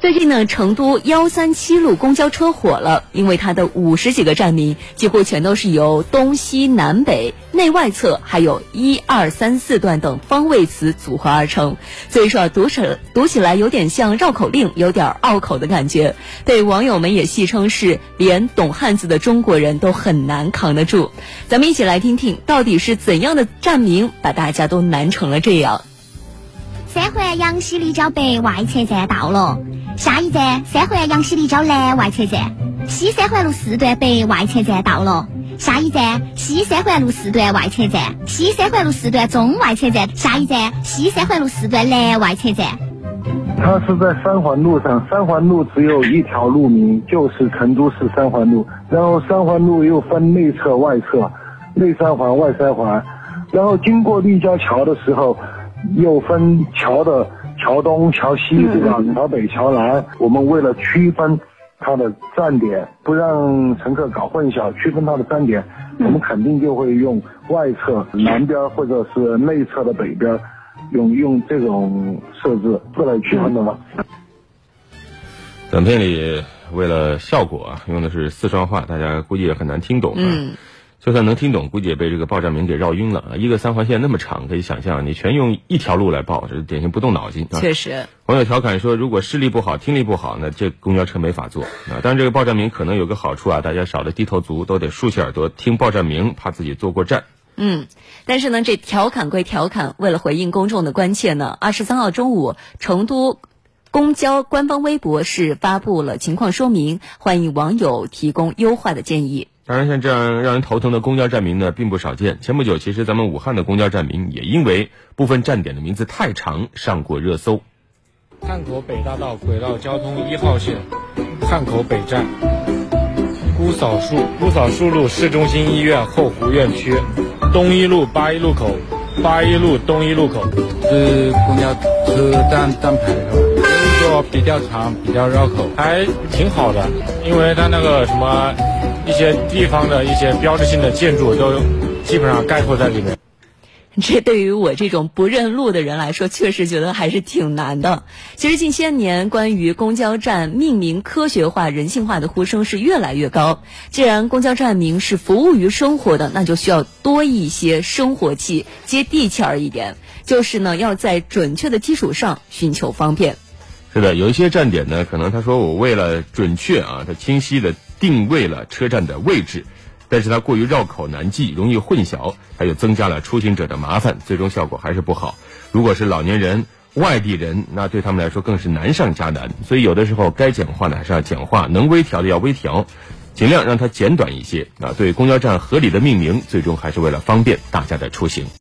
最近呢，成都幺三七路公交车火了，因为它的五十几个站名几乎全都是由东西南北、内外侧，还有一二三四段等方位词组合而成，所以说读起读起来有点像绕口令，有点拗口的感觉。被网友们也戏称是连懂汉字的中国人都很难扛得住。咱们一起来听听，到底是怎样的站名把大家都难成了这样。三环杨西立交北外侧站到了。下一站，三环杨西立交南外侧站，西三环路四段北外侧站到了。下一站，西三环路四段外侧站，西三环路四段中外侧站。下一站，西三环路四段南外侧站。它是在三环路上，三环路只有一条路名，就是成都市三环路。然后三环路又分内侧、外侧，内三环、外三环。然后经过立交桥的时候，又分桥的。桥东、桥西，对吧？桥北、桥南，我们为了区分它的站点，不让乘客搞混淆，区分它的站点，我们肯定就会用外侧南边或者是内侧的北边，用用这种设置这来区分的嘛。短片里为了效果啊，用的是四川话，大家估计也很难听懂啊。就算能听懂，估计也被这个报站名给绕晕了。一个三环线那么长，可以想象，你全用一条路来报，这是典型不动脑筋。确实，网友调侃说，如果视力不好、听力不好，那这公交车没法坐 啊。但是这个报站名可能有个好处啊，大家少了低头族，都得竖起耳朵听报站名，怕自己坐过站。嗯，但是呢，这调侃归调侃，为了回应公众的关切呢，二十三号中午，成都公交官方微博是发布了情况说明，欢迎网友提供优化的建议。当然，像这样让人头疼的公交站名呢，并不少见。前不久，其实咱们武汉的公交站名也因为部分站点的名字太长，上过热搜。汉口北大道轨道交通一号线，汉口北站，姑嫂树姑嫂树路市中心医院后湖院区，东一路八一路口，八一路东一路口是公交车站站牌是吧？就是说比较长，比较绕口，还挺好的，因为它那个什么。一些地方的一些标志性的建筑都基本上概括在里面。这对于我这种不认路的人来说，确实觉得还是挺难的。其实近些年，关于公交站命名科学化、人性化的呼声是越来越高。既然公交站名是服务于生活的，那就需要多一些生活气、接地气儿一点。就是呢，要在准确的基础上寻求方便。是的，有一些站点呢，可能他说我为了准确啊，他清晰的。定位了车站的位置，但是它过于绕口难记，容易混淆，它又增加了出行者的麻烦，最终效果还是不好。如果是老年人、外地人，那对他们来说更是难上加难。所以有的时候该简化的还是要简化，能微调的要微调，尽量让它简短一些。啊，对公交站合理的命名，最终还是为了方便大家的出行。